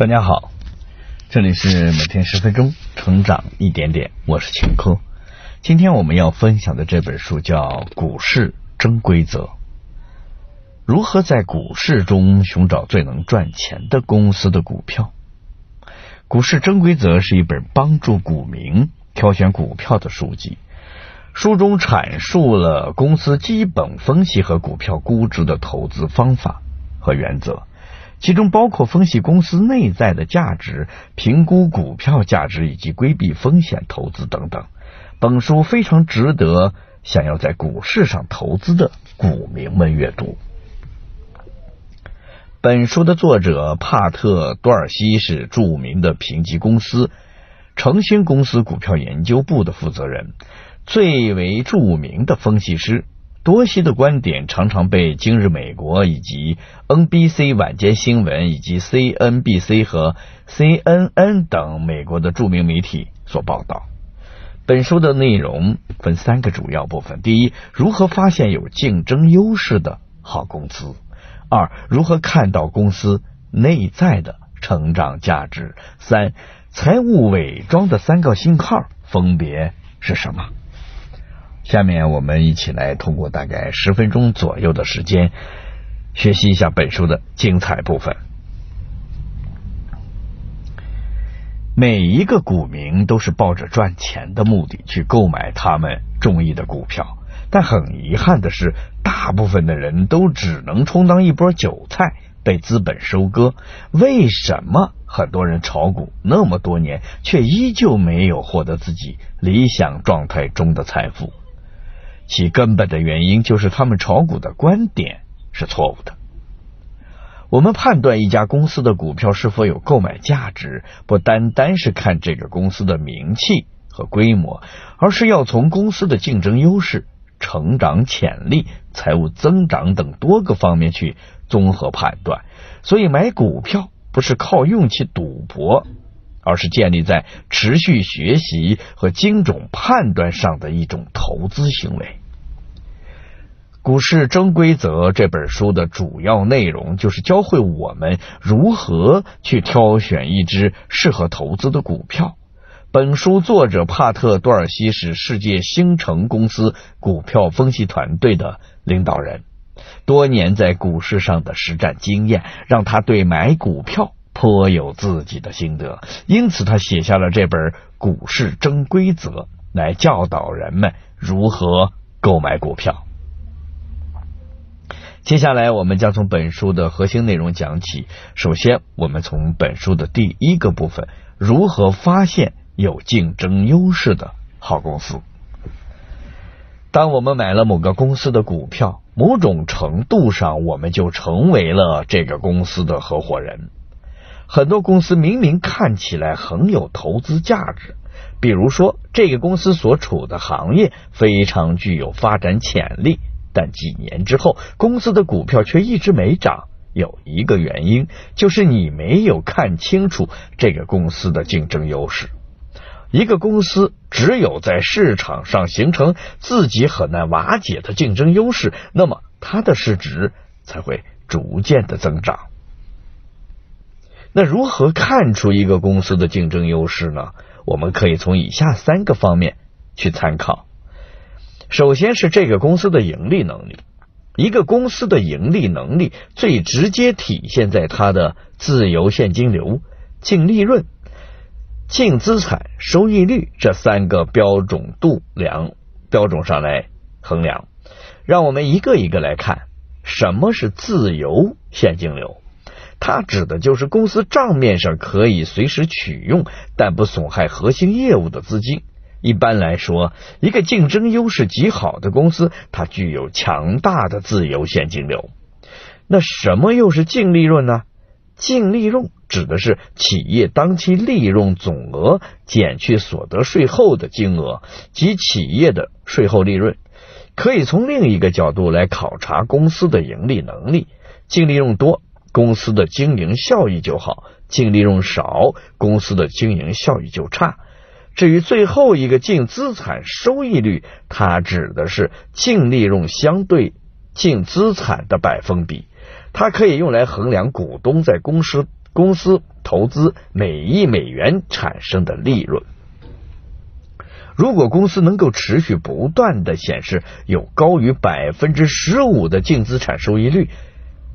大家好，这里是每天十分钟成长一点点，我是秦科。今天我们要分享的这本书叫《股市真规则》，如何在股市中寻找最能赚钱的公司的股票。《股市真规则》是一本帮助股民挑选股票的书籍，书中阐述了公司基本分析和股票估值的投资方法和原则。其中包括分析公司内在的价值、评估股票价值以及规避风险投资等等。本书非常值得想要在股市上投资的股民们阅读。本书的作者帕特·多尔西是著名的评级公司诚信公司股票研究部的负责人，最为著名的分析师。多西的观点常常被《今日美国》以及 NBC 晚间新闻以及 CNBC 和 CNN 等美国的著名媒体所报道。本书的内容分三个主要部分：第一，如何发现有竞争优势的好公司；二，如何看到公司内在的成长价值；三，财务伪装的三个信号分别是什么？下面我们一起来通过大概十分钟左右的时间，学习一下本书的精彩部分。每一个股民都是抱着赚钱的目的去购买他们中意的股票，但很遗憾的是，大部分的人都只能充当一波韭菜，被资本收割。为什么很多人炒股那么多年，却依旧没有获得自己理想状态中的财富？其根本的原因就是他们炒股的观点是错误的。我们判断一家公司的股票是否有购买价值，不单单是看这个公司的名气和规模，而是要从公司的竞争优势、成长潜力、财务增长等多个方面去综合判断。所以买股票不是靠运气赌博，而是建立在持续学习和精准判断上的一种投资行为。《股市真规则》这本书的主要内容就是教会我们如何去挑选一只适合投资的股票。本书作者帕特·多尔西是世界星城公司股票分析团队的领导人，多年在股市上的实战经验让他对买股票颇有自己的心得，因此他写下了这本《股市真规则》来教导人们如何购买股票。接下来，我们将从本书的核心内容讲起。首先，我们从本书的第一个部分——如何发现有竞争优势的好公司。当我们买了某个公司的股票，某种程度上，我们就成为了这个公司的合伙人。很多公司明明看起来很有投资价值，比如说，这个公司所处的行业非常具有发展潜力。但几年之后，公司的股票却一直没涨。有一个原因，就是你没有看清楚这个公司的竞争优势。一个公司只有在市场上形成自己很难瓦解的竞争优势，那么它的市值才会逐渐的增长。那如何看出一个公司的竞争优势呢？我们可以从以下三个方面去参考。首先是这个公司的盈利能力。一个公司的盈利能力最直接体现在它的自由现金流、净利润、净资产收益率这三个标准度量标准上来衡量。让我们一个一个来看，什么是自由现金流？它指的就是公司账面上可以随时取用，但不损害核心业务的资金。一般来说，一个竞争优势极好的公司，它具有强大的自由现金流。那什么又是净利润呢？净利润指的是企业当期利润总额减去所得税后的金额及企业的税后利润。可以从另一个角度来考察公司的盈利能力：净利润多，公司的经营效益就好；净利润少，公司的经营效益就差。至于最后一个净资产收益率，它指的是净利润相对净资产的百分比，它可以用来衡量股东在公司公司投资每一美元产生的利润。如果公司能够持续不断的显示有高于百分之十五的净资产收益率，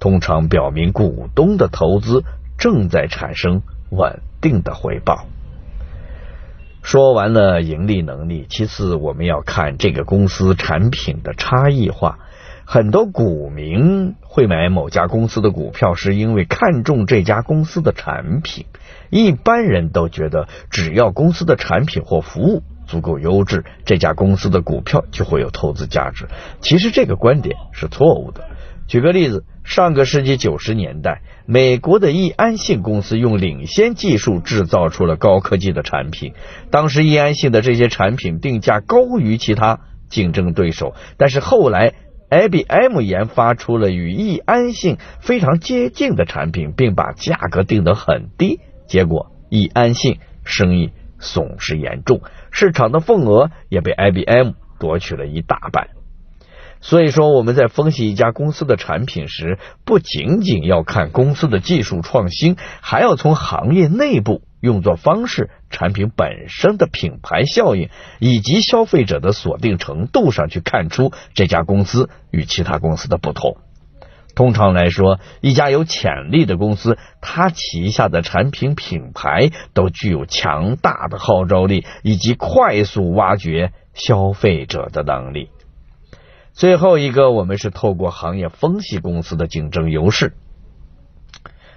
通常表明股东的投资正在产生稳定的回报。说完了盈利能力，其次我们要看这个公司产品的差异化。很多股民会买某家公司的股票，是因为看中这家公司的产品。一般人都觉得，只要公司的产品或服务。足够优质，这家公司的股票就会有投资价值。其实这个观点是错误的。举个例子，上个世纪九十年代，美国的易安信公司用领先技术制造出了高科技的产品。当时易安信的这些产品定价高于其他竞争对手，但是后来 IBM 研发出了与易安信非常接近的产品，并把价格定得很低，结果易安信生意损失严重。市场的份额也被 IBM 夺取了一大半，所以说我们在分析一家公司的产品时，不仅仅要看公司的技术创新，还要从行业内部用作方式、产品本身的品牌效应以及消费者的锁定程度上去看出这家公司与其他公司的不同。通常来说，一家有潜力的公司，它旗下的产品品牌都具有强大的号召力以及快速挖掘消费者的能力。最后一个，我们是透过行业分析公司的竞争优势。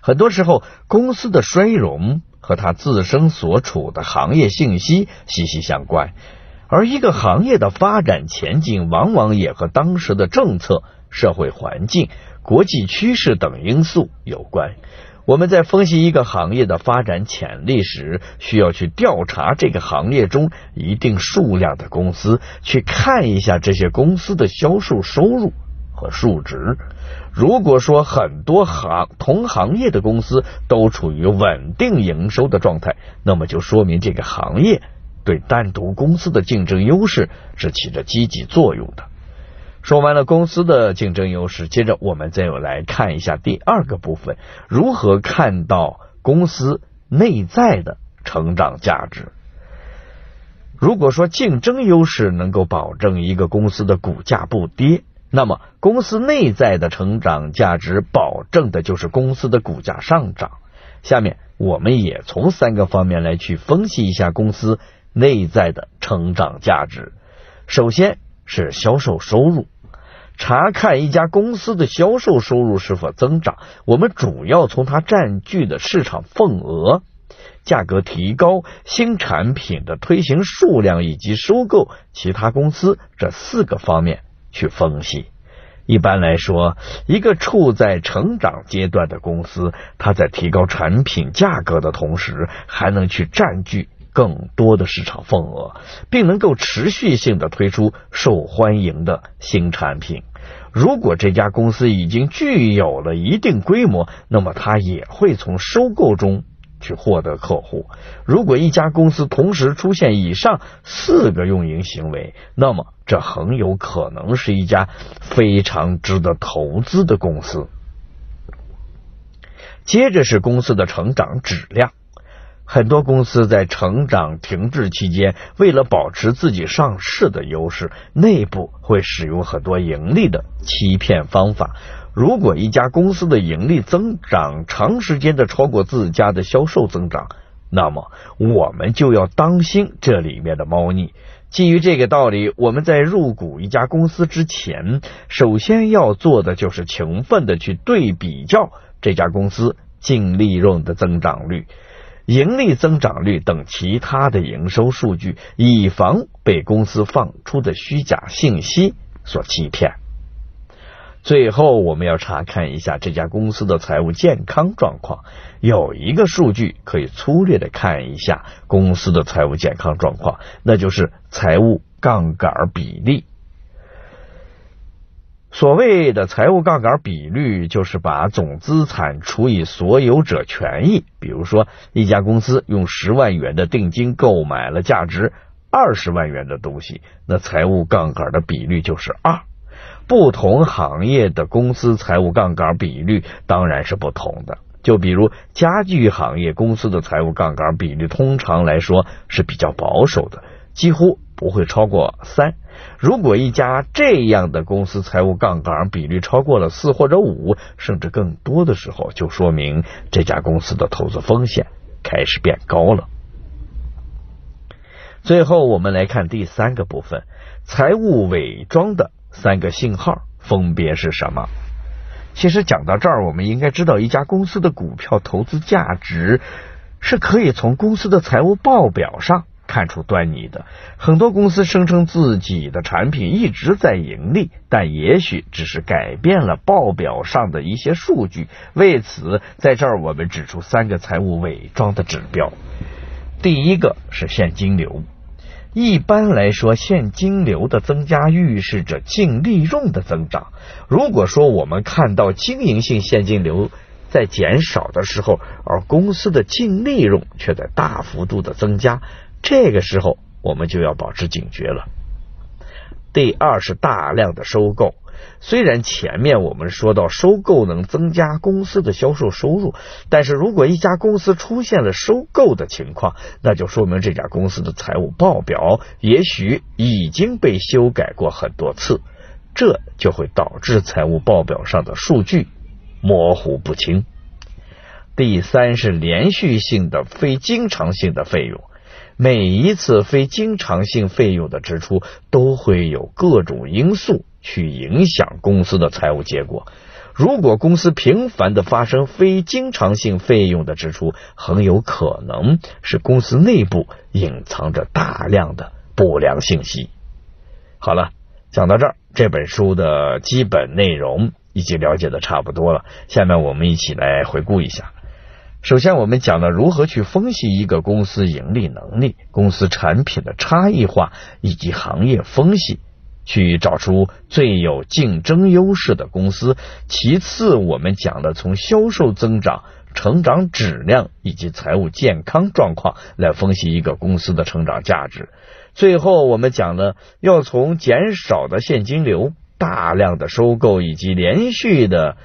很多时候，公司的衰荣和它自身所处的行业信息息息相关，而一个行业的发展前景，往往也和当时的政策、社会环境。国际趋势等因素有关。我们在分析一个行业的发展潜力时，需要去调查这个行业中一定数量的公司，去看一下这些公司的销售收入和数值。如果说很多行同行业的公司都处于稳定营收的状态，那么就说明这个行业对单独公司的竞争优势是起着积极作用的。说完了公司的竞争优势，接着我们再来看一下第二个部分：如何看到公司内在的成长价值。如果说竞争优势能够保证一个公司的股价不跌，那么公司内在的成长价值保证的就是公司的股价上涨。下面我们也从三个方面来去分析一下公司内在的成长价值。首先是销售收入。查看一家公司的销售收入是否增长，我们主要从它占据的市场份额、价格提高、新产品的推行数量以及收购其他公司这四个方面去分析。一般来说，一个处在成长阶段的公司，它在提高产品价格的同时，还能去占据更多的市场份额，并能够持续性的推出受欢迎的新产品。如果这家公司已经具有了一定规模，那么它也会从收购中去获得客户。如果一家公司同时出现以上四个运营行为，那么这很有可能是一家非常值得投资的公司。接着是公司的成长质量。很多公司在成长停滞期间，为了保持自己上市的优势，内部会使用很多盈利的欺骗方法。如果一家公司的盈利增长长时间的超过自家的销售增长，那么我们就要当心这里面的猫腻。基于这个道理，我们在入股一家公司之前，首先要做的就是勤奋的去对比较这家公司净利润的增长率。盈利增长率等其他的营收数据，以防被公司放出的虚假信息所欺骗。最后，我们要查看一下这家公司的财务健康状况。有一个数据可以粗略的看一下公司的财务健康状况，那就是财务杠杆比例。所谓的财务杠杆比率，就是把总资产除以所有者权益。比如说，一家公司用十万元的定金购买了价值二十万元的东西，那财务杠杆的比率就是二。不同行业的公司财务杠杆比率当然是不同的。就比如家具行业公司的财务杠杆比率，通常来说是比较保守的，几乎不会超过三。如果一家这样的公司财务杠杆比率超过了四或者五，甚至更多的时候，就说明这家公司的投资风险开始变高了。最后，我们来看第三个部分：财务伪装的三个信号分别是什么？其实讲到这儿，我们应该知道，一家公司的股票投资价值是可以从公司的财务报表上。看出端倪的很多公司声称自己的产品一直在盈利，但也许只是改变了报表上的一些数据。为此，在这儿我们指出三个财务伪装的指标。第一个是现金流。一般来说，现金流的增加预示着净利润的增长。如果说我们看到经营性现金流在减少的时候，而公司的净利润却在大幅度的增加。这个时候，我们就要保持警觉了。第二是大量的收购。虽然前面我们说到收购能增加公司的销售收入，但是如果一家公司出现了收购的情况，那就说明这家公司的财务报表也许已经被修改过很多次，这就会导致财务报表上的数据模糊不清。第三是连续性的、非经常性的费用。每一次非经常性费用的支出都会有各种因素去影响公司的财务结果。如果公司频繁的发生非经常性费用的支出，很有可能是公司内部隐藏着大量的不良信息。好了，讲到这儿，这本书的基本内容已经了解的差不多了。下面我们一起来回顾一下。首先，我们讲了如何去分析一个公司盈利能力、公司产品的差异化以及行业分析，去找出最有竞争优势的公司。其次，我们讲了从销售增长、成长质量以及财务健康状况来分析一个公司的成长价值。最后，我们讲了要从减少的现金流、大量的收购以及连续的。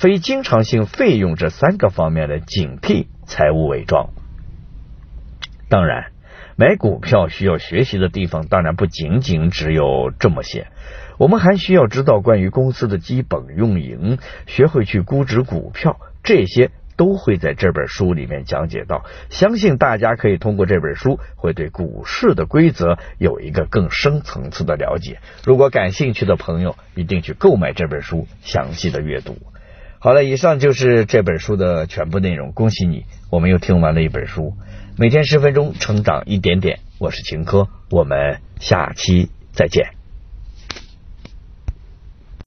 非经常性费用这三个方面的警惕财务伪装。当然，买股票需要学习的地方当然不仅仅只有这么些，我们还需要知道关于公司的基本运营，学会去估值股票，这些都会在这本书里面讲解到。相信大家可以通过这本书，会对股市的规则有一个更深层次的了解。如果感兴趣的朋友，一定去购买这本书，详细的阅读。好了，以上就是这本书的全部内容。恭喜你，我们又听完了一本书。每天十分钟，成长一点点。我是秦科，我们下期再见。